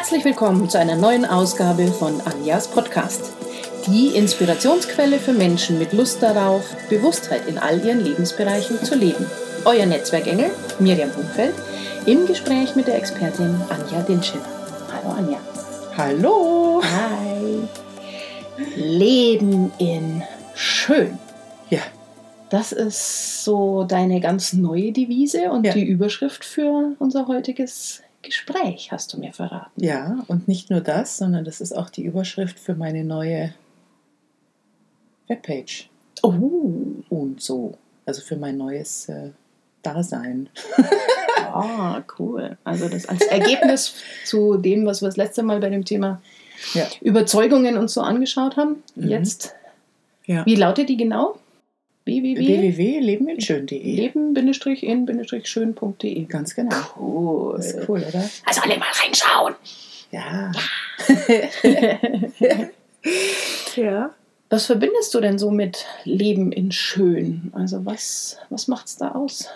Herzlich willkommen zu einer neuen Ausgabe von Anjas Podcast. Die Inspirationsquelle für Menschen mit Lust darauf, Bewusstheit in all ihren Lebensbereichen zu leben. Euer Netzwerkengel, Miriam Buchfeld, im Gespräch mit der Expertin Anja Dinschel. Hallo Anja. Hallo. Hi. Leben in schön. Ja. Das ist so deine ganz neue Devise und Ja. die Überschrift für unser heutiges Gespräch, hast du mir verraten. Ja, und nicht nur das, sondern das ist auch die Überschrift für meine neue Webpage Oh, und so. Also für mein neues äh, Dasein. ah, cool. Also das als Ergebnis zu dem, was wir das letzte Mal bei dem Thema Ja. Überzeugungen uns so angeschaut haben. Mhm. Jetzt, Ja. wie lautet die genau? Www. www.lebeninschön.de. leben-schön.de. Ganz genau. Cool. Das ist cool, oder? Also alle mal reinschauen. Ja. ja. Was verbindest du denn so mit Leben in Schön? Also was, was macht's da aus?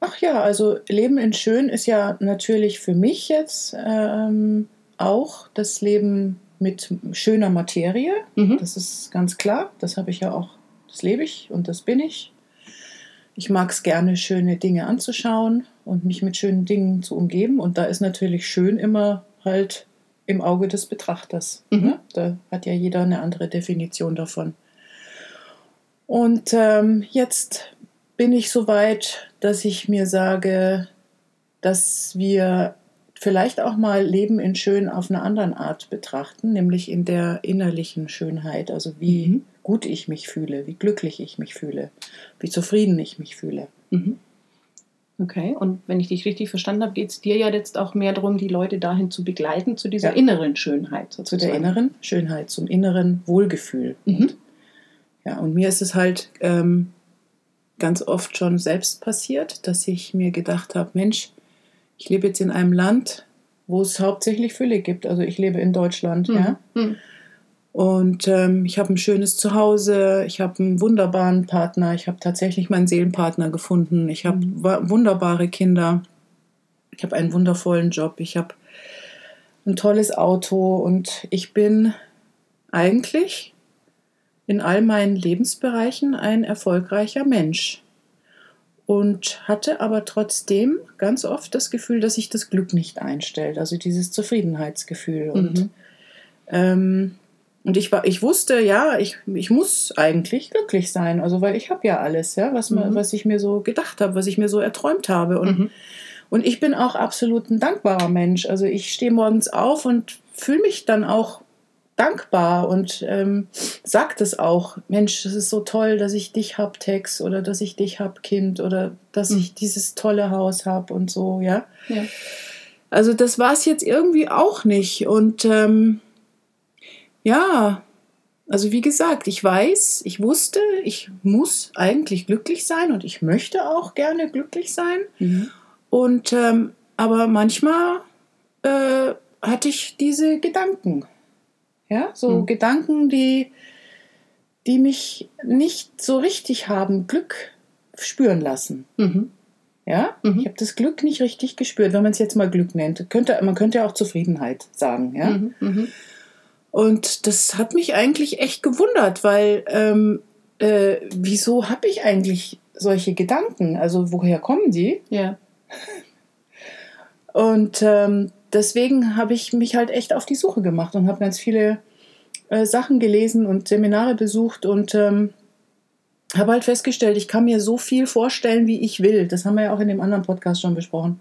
Ach ja, also Leben in Schön ist ja natürlich für mich jetzt ähm, auch das Leben mit schöner Materie. Mhm. Das ist ganz klar. Das habe ich ja auch, das lebe ich und das bin ich. Ich mag es gerne, schöne Dinge anzuschauen und mich mit schönen Dingen zu umgeben. Und da ist natürlich schön immer halt im Auge des Betrachters. Mhm. Ne? Da hat ja jeder eine andere Definition davon. Und ähm, jetzt bin ich so weit, dass ich mir sage, dass wir vielleicht auch mal Leben in Schön auf eine andere Art betrachten, nämlich in der innerlichen Schönheit, also wie Mhm. Gut ich mich fühle, wie glücklich ich mich fühle, wie zufrieden ich mich fühle. Mhm. Okay, und wenn ich dich richtig verstanden habe, geht es dir ja jetzt auch mehr darum, die Leute dahin zu begleiten, zu dieser Ja. inneren Schönheit Zu sozusagen. der inneren Schönheit, zum inneren Wohlgefühl. Mhm. Ja, und mir ist es halt ähm, ganz oft schon selbst passiert, dass ich mir gedacht habe, Mensch, ich lebe jetzt in einem Land, wo es hauptsächlich Fülle gibt. Also ich lebe in Deutschland, Mhm. ja. Mhm. Und ähm, ich habe ein schönes Zuhause, ich habe einen wunderbaren Partner, ich habe tatsächlich meinen Seelenpartner gefunden, ich habe Mhm. wunderbare Kinder, ich habe einen wundervollen Job, ich habe ein tolles Auto und ich bin eigentlich in all meinen Lebensbereichen ein erfolgreicher Mensch. Und hatte aber trotzdem ganz oft das Gefühl, dass sich das Glück nicht einstellt, also dieses Zufriedenheitsgefühl. Und Mhm. ähm, und ich, war, ich wusste, ja, ich, ich muss eigentlich glücklich sein, also weil ich habe ja alles, ja, was, Mhm. was ich mir so gedacht habe, was ich mir so erträumt habe. Und, Mhm. und ich bin auch absolut ein dankbarer Mensch. Also ich stehe morgens auf und fühle mich dann auch dankbar und ähm, sage das auch. Mensch, das ist so toll, dass ich dich hab, Tex, oder dass ich dich hab, Kind, oder dass Mhm. ich dieses tolle Haus habe und so, ja. Ja. Also das war es jetzt irgendwie auch nicht. Und ähm, ja, also wie gesagt, ich weiß, ich wusste, ich muss eigentlich glücklich sein und ich möchte auch gerne glücklich sein. Mhm. Und ähm, aber manchmal äh, hatte ich diese Gedanken. Ja, so Mhm. Gedanken, die, die mich nicht so richtig haben Glück spüren lassen. Mhm. Ja, Mhm. ich habe das Glück nicht richtig gespürt, wenn man es jetzt mal Glück nennt. Könnte, man könnte ja auch Zufriedenheit sagen. Ja? Mhm. Und das hat mich eigentlich echt gewundert, weil ähm, äh, wieso habe ich eigentlich solche Gedanken? Also woher kommen die? Ja. Und ähm, deswegen habe ich mich halt echt auf die Suche gemacht und habe ganz viele äh, Sachen gelesen und Seminare besucht und ähm, habe halt festgestellt, ich kann mir so viel vorstellen, wie ich will. Das haben wir ja auch in dem anderen Podcast schon besprochen.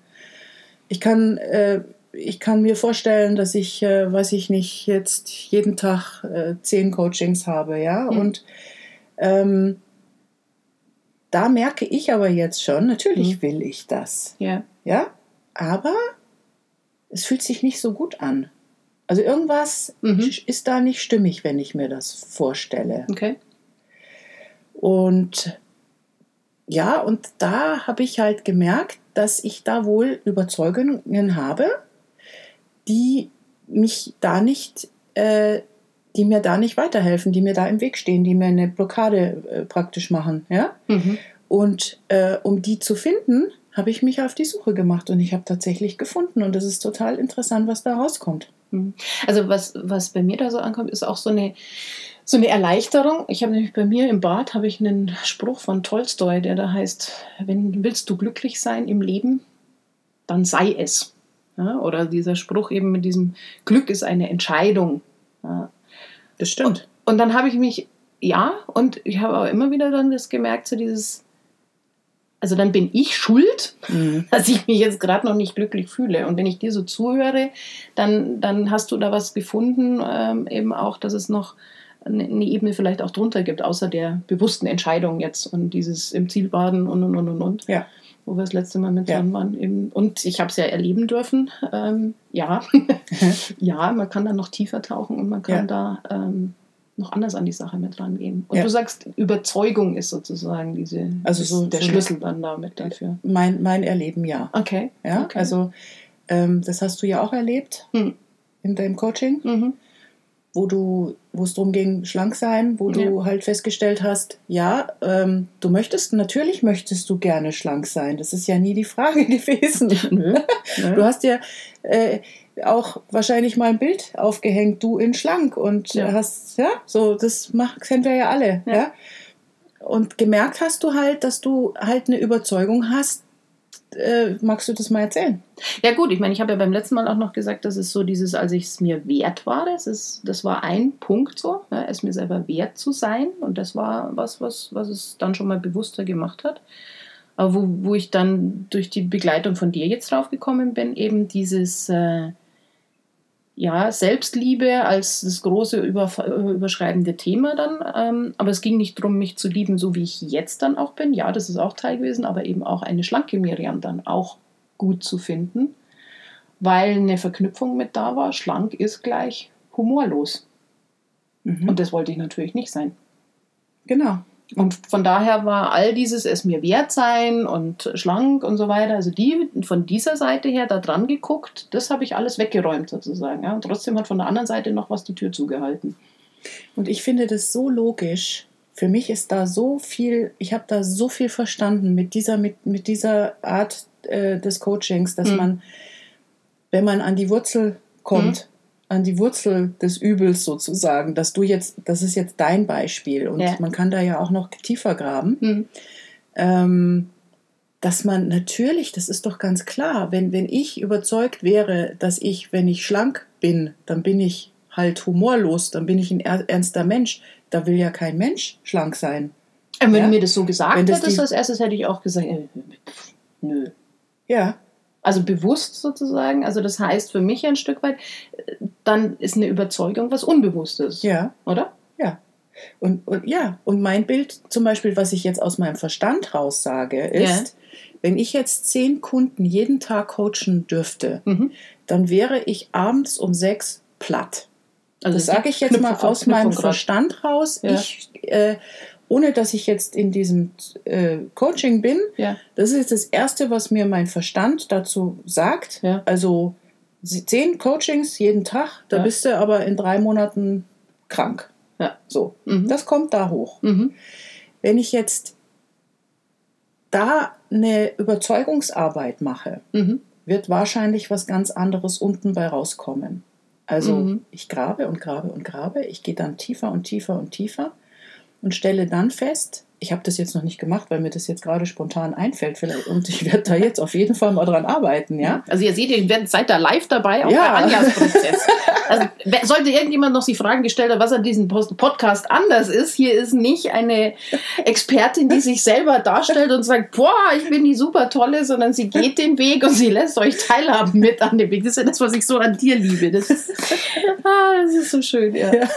Ich kann, äh, ich kann mir vorstellen, dass ich, äh, weiß ich nicht, jetzt jeden Tag äh, zehn Coachings habe, ja. Mhm. Und ähm, da merke ich aber jetzt schon, natürlich Mhm. will ich das. Ja. Ja, aber es fühlt sich nicht so gut an. Also irgendwas Mhm. ist da nicht stimmig, wenn ich mir das vorstelle. Okay. Und ja, und da habe ich halt gemerkt, dass ich da wohl Überzeugungen habe, die mich da nicht, äh, die mir da nicht weiterhelfen, die mir da im Weg stehen, die mir eine Blockade äh, praktisch machen. Ja? Mhm. Und äh, um die zu finden, habe ich mich auf die Suche gemacht und ich habe tatsächlich gefunden. Und es ist total interessant, was da rauskommt. Hm. Also was, was bei mir da so ankommt, ist auch so eine, so eine Erleichterung. Ich habe nämlich bei mir im Bad habe ich einen Spruch von Tolstoi, der da heißt, wenn willst du glücklich sein im Leben, dann sei es. Ja, oder dieser Spruch eben mit diesem Glück ist eine Entscheidung. Ja. Das stimmt. Und, und dann habe ich mich, ja, und ich habe auch immer wieder dann das gemerkt, so dieses, also dann bin ich schuld, mhm. dass ich mich jetzt gerade noch nicht glücklich fühle. Und wenn ich dir so zuhöre, dann, dann hast du da was gefunden, ähm, eben auch, dass es noch eine, Ebene vielleicht auch drunter gibt, außer der bewussten Entscheidung jetzt und dieses im Zielbaden und und und und und. Ja. Wo wir das letzte Mal mit dran waren. Eben. Und ich habe es ja erleben dürfen. Ähm, ja. ja, man kann da noch tiefer tauchen und man kann ja. da ähm, noch anders an die Sache mit rangehen. Und ja. du sagst, Überzeugung ist sozusagen diese, also so, der Schlüssel dann damit dafür. Mein, mein Erleben, ja. Okay. Ja, okay. also ähm, das hast du ja auch erlebt hm. in deinem Coaching. Mhm wo du, wo es darum ging, schlank sein, wo ja. du halt festgestellt hast, ja, ähm, du möchtest, natürlich möchtest du gerne schlank sein. Das ist ja nie die Frage gewesen. Nö. Nö. Du hast ja äh, auch wahrscheinlich mal ein Bild aufgehängt, du in schlank und ja. hast, ja, so, das macht, kennen wir ja alle, ja. ja. Und gemerkt hast du halt, dass du halt eine Überzeugung hast, äh, magst du das mal erzählen? Ja gut, ich meine, ich habe ja beim letzten Mal auch noch gesagt, dass es so dieses, als ich es mir wert war, das, ist, das war ein Punkt so, ja, es mir selber wert zu sein und das war was, was, was es dann schon mal bewusster gemacht hat. Aber wo, wo ich dann durch die Begleitung von dir jetzt drauf gekommen bin, eben dieses... Äh, ja, Selbstliebe als das große über, überschreibende Thema dann. Ähm, aber es ging nicht darum, mich zu lieben, so wie ich jetzt dann auch bin. Ja, das ist auch Teil gewesen, aber eben auch eine schlanke Miriam dann auch gut zu finden, weil eine Verknüpfung mit da war. Schlank ist gleich humorlos. Mhm. Und das wollte ich natürlich nicht sein. Genau. Und von daher war all dieses es mir wert sein und schlank und so weiter, also die von dieser Seite her da dran geguckt, das habe ich alles weggeräumt sozusagen. Ja. Und trotzdem hat von der anderen Seite noch was die Tür zugehalten. Und ich finde das so logisch. Für mich ist da so viel, ich habe da so viel verstanden mit dieser, mit, mit dieser Art äh, des Coachings, dass mhm. man, wenn man an die Wurzel kommt, mhm an die Wurzel des Übels sozusagen, dass du jetzt, das ist jetzt dein Beispiel und ja. man kann da ja auch noch tiefer graben. Mhm. Ähm, dass man natürlich, das ist doch ganz klar, wenn, wenn ich überzeugt wäre, dass ich, wenn ich schlank bin, dann bin ich halt humorlos, dann bin ich ein ernster Mensch. Da will ja kein Mensch schlank sein. Und wenn ja? du mir das so gesagt hättest, als erstes hätte ich auch gesagt, äh, nö. Ja, also bewusst sozusagen. Also das heißt für mich ein Stück weit, dann ist eine Überzeugung was Unbewusstes. Ja. Oder? Ja. Und, und ja, und mein Bild zum Beispiel, was ich jetzt aus meinem Verstand raus sage, ist, ja. wenn ich jetzt zehn Kunden jeden Tag coachen dürfte, mhm. dann wäre ich abends um sechs platt. Also das sage ich jetzt Knüpfe mal aus meinem Verstand raus. Ja. Ich äh, ohne dass ich jetzt in diesem äh, Coaching bin. Ja. Das ist das Erste, was mir mein Verstand dazu sagt. Ja. Also zehn Coachings jeden Tag, da ja. bist du aber in drei Monaten krank. Ja. So, mhm. das kommt da hoch. Mhm. Wenn ich jetzt da eine Überzeugungsarbeit mache, mhm. wird wahrscheinlich was ganz anderes unten bei rauskommen. Also mhm. ich grabe und grabe und grabe, ich gehe dann tiefer und tiefer und tiefer und stelle dann fest, ich habe das jetzt noch nicht gemacht, weil mir das jetzt gerade spontan einfällt vielleicht und ich werde da jetzt auf jeden Fall mal dran arbeiten, ja. Also ihr seht, ihr seid da live dabei, auch ja. bei Anjas Prozess. Also sollte irgendjemand noch sich Fragen gestellt haben, was an diesem Podcast anders ist, hier ist nicht eine Expertin, die sich selber darstellt und sagt, boah, ich bin die super tolle, sondern sie geht den Weg und sie lässt euch teilhaben mit an dem Weg. Das ist ja das, was ich so an dir liebe. Das ist, ah, das ist so schön, ja. ja.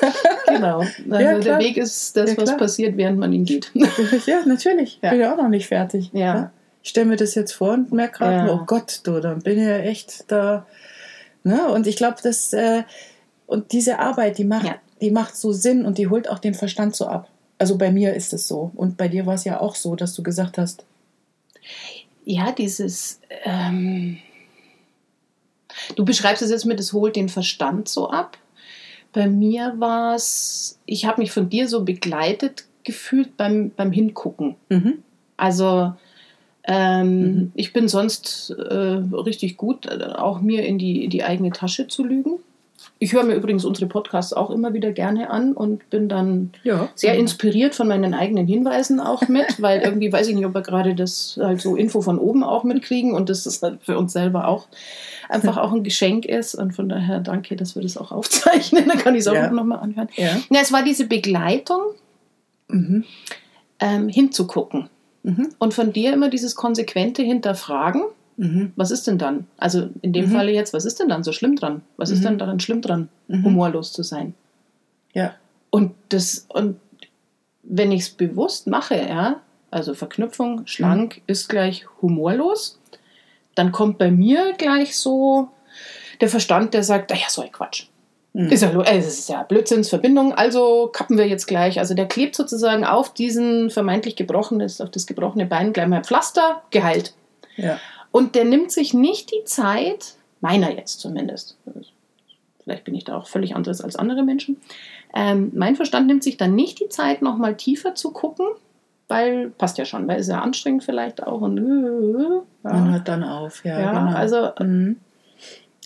Genau. Also ja, der Weg ist das, was passiert, während man ihn geht. ja, natürlich. Ja. Bin ja auch noch nicht fertig. Ja. Ich stelle mir das jetzt vor und merke gerade, ja. oh Gott, du, dann bin ich ja echt da. Ne? Und ich glaube, dass äh, und diese Arbeit, die macht, ja. die macht so Sinn und die holt auch den Verstand so ab. Also bei mir ist es so. Und bei dir war es ja auch so, dass du gesagt hast. Ja, dieses. Ähm, du beschreibst es jetzt mit, es holt den Verstand so ab. Bei mir war es, ich habe mich von dir so begleitet gefühlt beim, beim Hingucken. Mhm. Also ähm, mhm. ich bin sonst äh, richtig gut, äh, auch mir in die, in die eigene Tasche zu lügen. ich höre mir übrigens unsere Podcasts auch immer wieder gerne an und bin dann Ja. sehr inspiriert von meinen eigenen Hinweisen auch mit, weil irgendwie weiß ich nicht, ob wir gerade das halt so Info von oben auch mitkriegen und das ist halt für uns selber auch einfach auch ein Geschenk ist und von daher danke, dass wir das auch aufzeichnen, dann kann ich es auch Ja. nochmal anhören. Ja. Ja, es war diese Begleitung, Mhm. ähm, hinzugucken Mhm. und von dir immer dieses konsequente Hinterfragen, Mhm. was ist denn dann? Also in dem Mhm. Falle jetzt, was ist denn dann so schlimm dran? Was ist Mhm. denn daran schlimm dran, Mhm. humorlos zu sein? Ja. Und das, und wenn ich es bewusst mache, ja, also Verknüpfung, schlank ist gleich humorlos, dann kommt bei mir gleich so der Verstand, der sagt, ja, so ein Quatsch. Mhm. Ist ja, äh, es ist ja Blödsinnsverbindung, also kappen wir jetzt gleich. Also der klebt sozusagen auf diesen vermeintlich gebrochenes, auf das gebrochene Bein gleich mal Pflaster, geheilt. Ja. Und der nimmt sich nicht die Zeit, meiner jetzt zumindest, vielleicht bin ich da auch völlig anderes als andere Menschen, ähm, mein Verstand nimmt sich dann nicht die Zeit, nochmal tiefer zu gucken, weil passt ja schon, weil es ja anstrengend vielleicht auch und, äh, Man ja, hört dann auf. Ja, ja genau. also Mhm.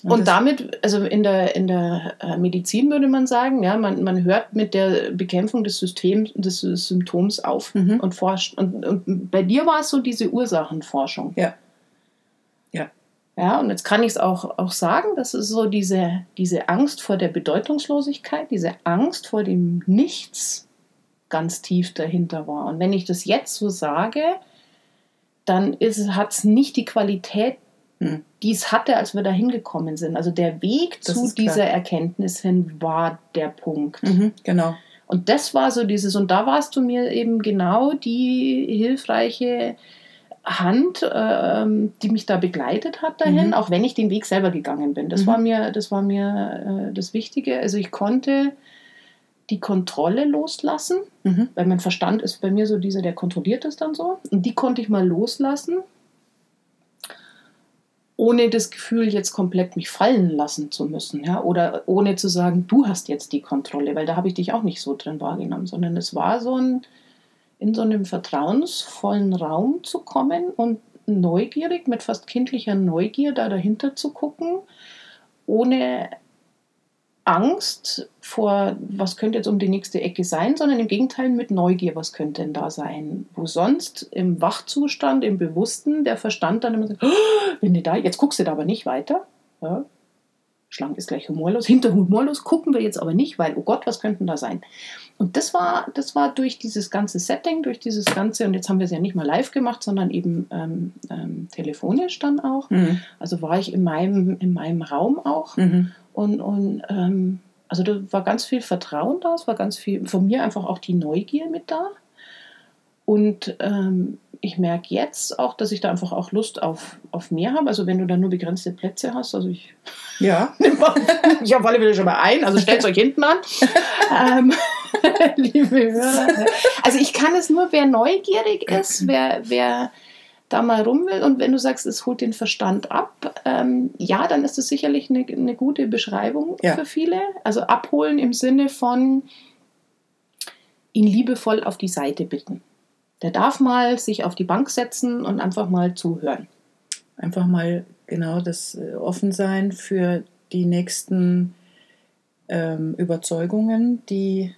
Und das- damit, also in der, in der äh, Medizin würde man sagen, ja, man, man hört mit der Bekämpfung des Systems, des Symptoms auf Mhm. und forscht. Und, und bei dir war es so diese Ursachenforschung. Ja. Ja. Ja, und jetzt kann ich es auch, auch sagen, das ist so diese, diese Angst vor der Bedeutungslosigkeit, diese Angst vor dem Nichts ganz tief dahinter war. Und wenn ich das jetzt so sage, dann hat es nicht die Qualität, Mhm. die es hatte, als wir da hingekommen sind. Also der Weg Das zu dieser Erkenntnis hin war der Punkt. Mhm. Genau. Und das war so dieses, und da warst du mir eben genau die hilfreiche Hand, ähm, die mich da begleitet hat dahin, Mhm. auch wenn ich den Weg selber gegangen bin. Das Mhm. war mir, das war mir äh, das Wichtige. Also ich konnte die Kontrolle loslassen, Mhm. weil mein Verstand ist bei mir so dieser, der kontrolliert es dann so. Und die konnte ich mal loslassen, ohne das Gefühl, jetzt komplett mich fallen lassen zu müssen. Ja? Oder ohne zu sagen, du hast jetzt die Kontrolle, weil da habe ich dich auch nicht so drin wahrgenommen, sondern es war so ein, in so einem vertrauensvollen Raum zu kommen und neugierig, mit fast kindlicher Neugier da dahinter zu gucken, ohne Angst vor, was könnte jetzt um die nächste Ecke sein, sondern im Gegenteil mit Neugier, was könnte denn da sein? Wo sonst im Wachzustand, im Bewussten, der Verstand dann immer sagt, "Oh, wenn du da, jetzt guckst du da aber nicht weiter. Ja. Schlank ist gleich humorlos. Hinter humorlos gucken wir jetzt aber nicht, weil, oh Gott, was könnten da sein? Und das war, das war durch dieses ganze Setting, durch dieses ganze, und jetzt haben wir es ja nicht mal live gemacht, sondern eben ähm, ähm, telefonisch dann auch. Mhm. Also war ich in meinem, in meinem Raum auch. Mhm. Und, und ähm, also da war ganz viel Vertrauen da, es war ganz viel, von mir einfach auch die Neugier mit da. Und ähm, ich merke jetzt auch, dass ich da einfach auch Lust auf, auf mehr habe. Also wenn du da nur begrenzte Plätze hast, also ich Ja. ich auf alle Fälle schon mal ein, also stellt euch hinten an. ähm, liebe Hörer. Also ich kann es nur, wer neugierig ist, wer, wer da mal rum will und wenn du sagst, es holt den Verstand ab, ähm, ja, dann ist es sicherlich eine, eine gute Beschreibung Ja. für viele. Also abholen im Sinne von ihn liebevoll auf die Seite bitten. Der darf mal sich auf die Bank setzen und einfach mal zuhören. Einfach mal genau das äh, Offensein für die nächsten ähm, Überzeugungen, die,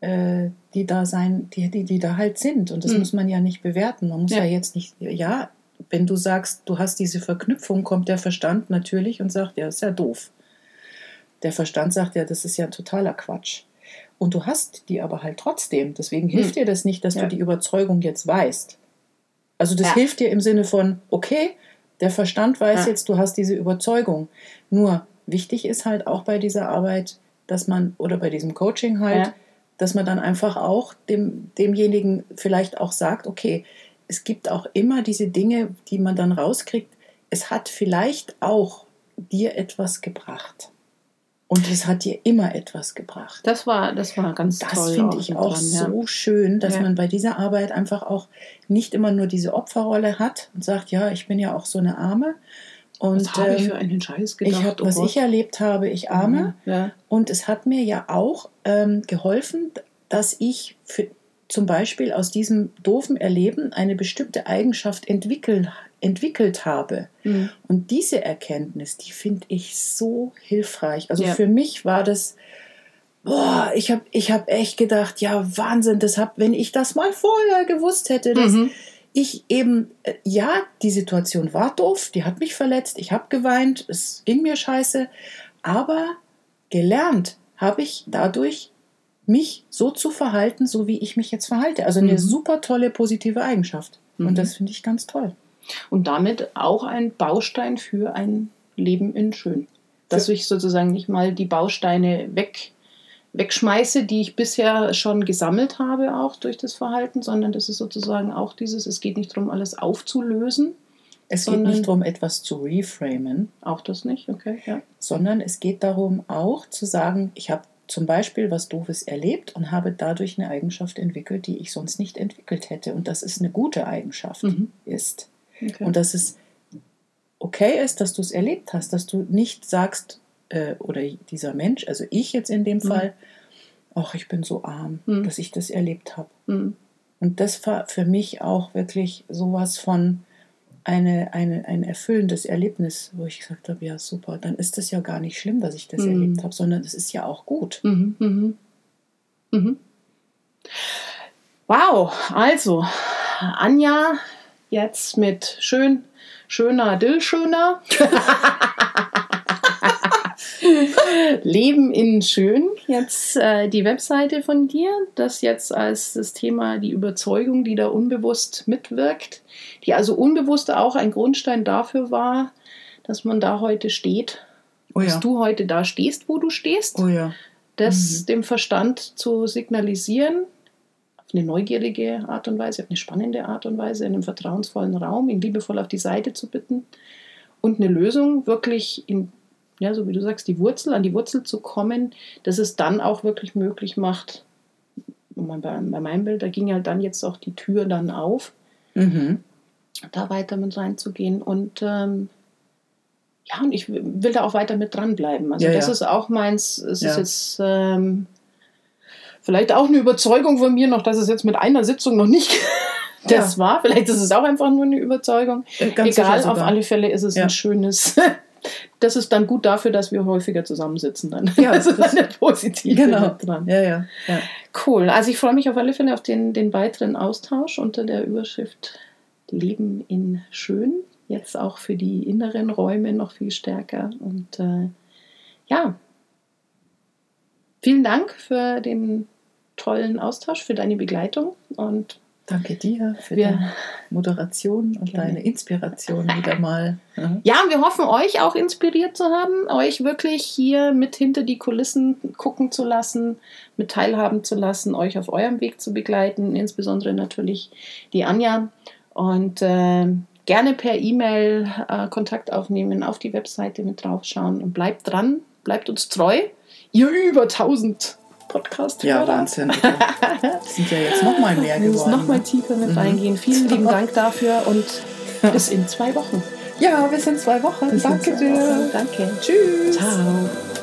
äh, die da sein, die, die, die da halt sind. Und das Mhm. muss man ja nicht bewerten. Man muss Ja. ja. jetzt nicht, ja, wenn du sagst, du hast diese Verknüpfung, kommt der Verstand natürlich und sagt, ja, ist ja doof. Der Verstand sagt ja, das ist ja totaler Quatsch. Und du hast die aber halt trotzdem. Deswegen hilft dir das nicht, dass Ja. du die Überzeugung jetzt weißt. Also das Ja. hilft dir im Sinne von, okay, der Verstand weiß Ja. jetzt, du hast diese Überzeugung. Nur wichtig ist halt auch bei dieser Arbeit, dass man, oder bei diesem Coaching halt. Dass man dann einfach auch dem, demjenigen vielleicht auch sagt, okay, es gibt auch immer diese Dinge, die man dann rauskriegt. Es hat vielleicht auch dir etwas gebracht. Und es hat dir immer etwas gebracht. Das war, das war ganz Das toll. finde ich auch dran, ja. so schön, dass Ja. man bei dieser Arbeit einfach auch nicht immer nur diese Opferrolle hat und sagt, ja, ich bin ja auch so eine Arme. Und Was habe ich ähm, für einen Scheiß gedacht? ich hab, oh was Gott. ich erlebt habe, ich arme. Ja. Und es hat mir ja auch ähm, geholfen, dass ich für, zum Beispiel aus diesem doofen Erleben eine bestimmte Eigenschaft entwickeln, entwickelt habe. Mhm. Und diese Erkenntnis, die finde ich so hilfreich. Also Ja. für mich war das, boah, ich habe ich hab echt gedacht, ja, Wahnsinn, das hab, wenn ich das mal vorher gewusst hätte, dass Mhm. Ich eben, äh, ja, die Situation war doof, die hat mich verletzt, ich habe geweint, es ging mir scheiße, aber gelernt habe ich dadurch, mich so zu verhalten, so wie ich mich jetzt verhalte. Also eine Mhm. super tolle positive Eigenschaft. Mhm. Und das finde ich ganz toll. Und damit auch ein Baustein für ein Leben in Schön. Dass Für- ich sozusagen nicht mal die Bausteine weg, wegschmeiße, die ich bisher schon gesammelt habe, auch durch das Verhalten, sondern das ist sozusagen auch dieses, es geht nicht darum, alles aufzulösen. Es geht nicht darum, etwas zu reframen, Auch das nicht, okay, ja. sondern es geht darum, auch zu sagen, ich habe zum Beispiel was Doofes erlebt und habe dadurch eine Eigenschaft entwickelt, die ich sonst nicht entwickelt hätte. Und das ist eine gute Eigenschaft Mhm. ist. okay. Und dass es okay ist, dass du es erlebt hast, dass du nicht sagst, äh, oder dieser Mensch, also ich jetzt in dem Mhm. Fall, ach, ich bin so arm, Mhm. dass ich das erlebt habe. Mhm. Und das war für mich auch wirklich sowas von eine, eine, ein erfüllendes Erlebnis, wo ich gesagt habe, ja super, dann ist es ja gar nicht schlimm, dass ich das Mhm. erlebt habe, sondern es ist ja auch gut. Mhm. Mhm. Wow, also Anja jetzt mit schön, schöner Dillschöner. Leben in schön. Jetzt äh, die Webseite von dir, das jetzt als das Thema die Überzeugung, die da unbewusst mitwirkt, die also unbewusst auch ein Grundstein dafür war, dass man da heute steht, Oh dass ja. du heute da stehst, wo du stehst Oh ja. das Mhm. dem Verstand zu signalisieren, auf eine neugierige Art und Weise, auf eine spannende Art und Weise, in einem vertrauensvollen Raum, ihn liebevoll auf die Seite zu bitten und eine Lösung wirklich in, ja, so wie du sagst, die Wurzel, an die Wurzel zu kommen, dass es dann auch wirklich möglich macht, bei, bei meinem Bild, da ging halt dann jetzt auch die Tür dann auf, Mhm. da weiter mit reinzugehen und ähm, ja, und ich will da auch weiter mit dranbleiben. Also Ja, das ja. ist auch meins, es Ja. ist jetzt ähm, vielleicht auch eine Überzeugung von mir noch, dass es jetzt mit einer Sitzung noch nicht das war. Vielleicht ist es auch einfach nur eine Überzeugung. Äh, Ganz Egal, auf alle Fälle ist es Ja. ein schönes. Das ist dann gut dafür, dass wir häufiger zusammensitzen dann. Ja, das ist eine positive Genau. dran. Ja, ja, ja. Cool. Also ich freue mich auf alle Fälle auf den, den weiteren Austausch unter der Überschrift Leben in Schön. Jetzt auch für die inneren Räume noch viel stärker. Und äh, ja, vielen Dank für den tollen Austausch, für deine Begleitung. Und Danke dir für Wir- deine Moderation und Gerne. deine Inspiration wieder mal. Ja. ja, wir hoffen, euch auch inspiriert zu haben, euch wirklich hier mit hinter die Kulissen gucken zu lassen, mit teilhaben zu lassen, euch auf eurem Weg zu begleiten, insbesondere natürlich die Anja. Und äh, gerne per E-Mail äh, Kontakt aufnehmen, auf die Webseite mit draufschauen und bleibt dran, bleibt uns treu. Ihr über 1000 podcast Ja, Wahnsinn. Das sind ja jetzt noch mal mehr Wir müssen geworden. noch mal tiefer mit Mhm. reingehen. Vielen lieben Dank dafür und bis in zwei Wochen. Ja, bis in zwei Wochen. Bis Danke zwei Wochen. dir. Danke. Tschüss. Ciao.